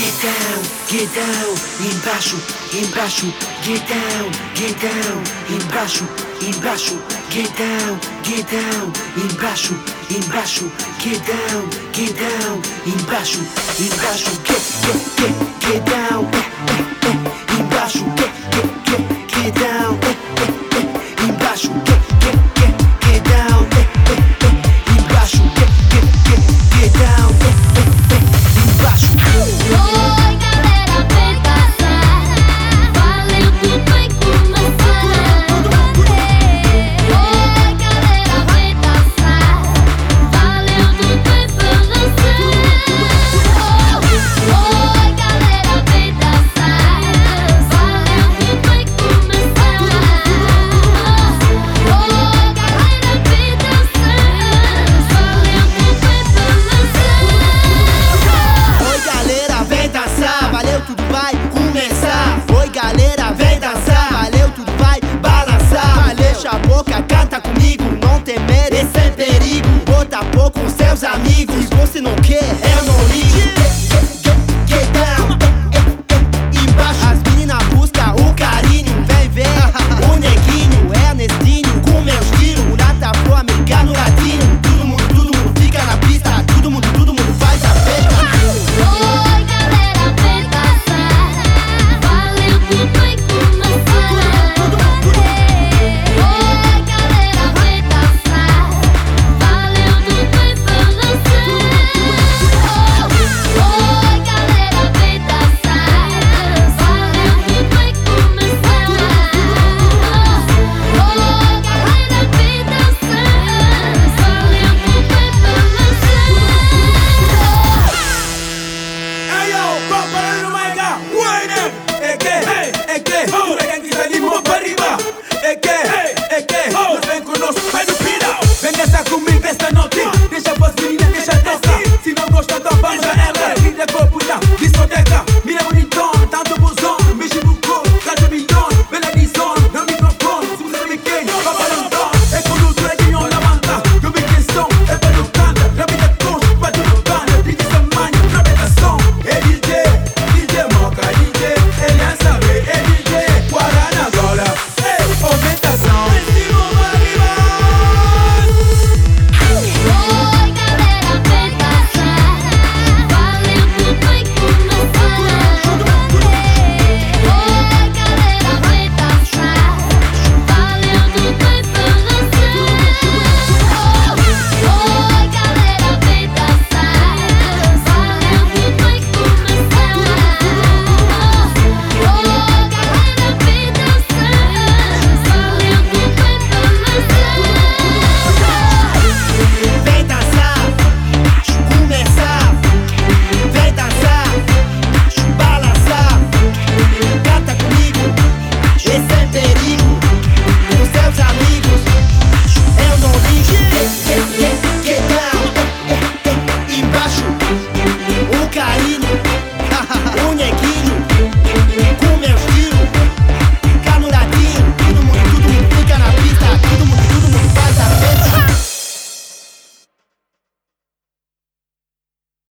Get down, get down, embaixo, embaixo, get down, get down, embaixo, embaixo, get down, get down, embaixo, embaixo, get down, get down, embaixo, embaixo, get, get, get, get down.